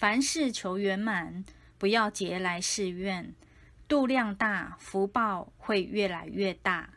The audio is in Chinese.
凡事求圆满，不要结来世怨。度量大，福报会越来越大。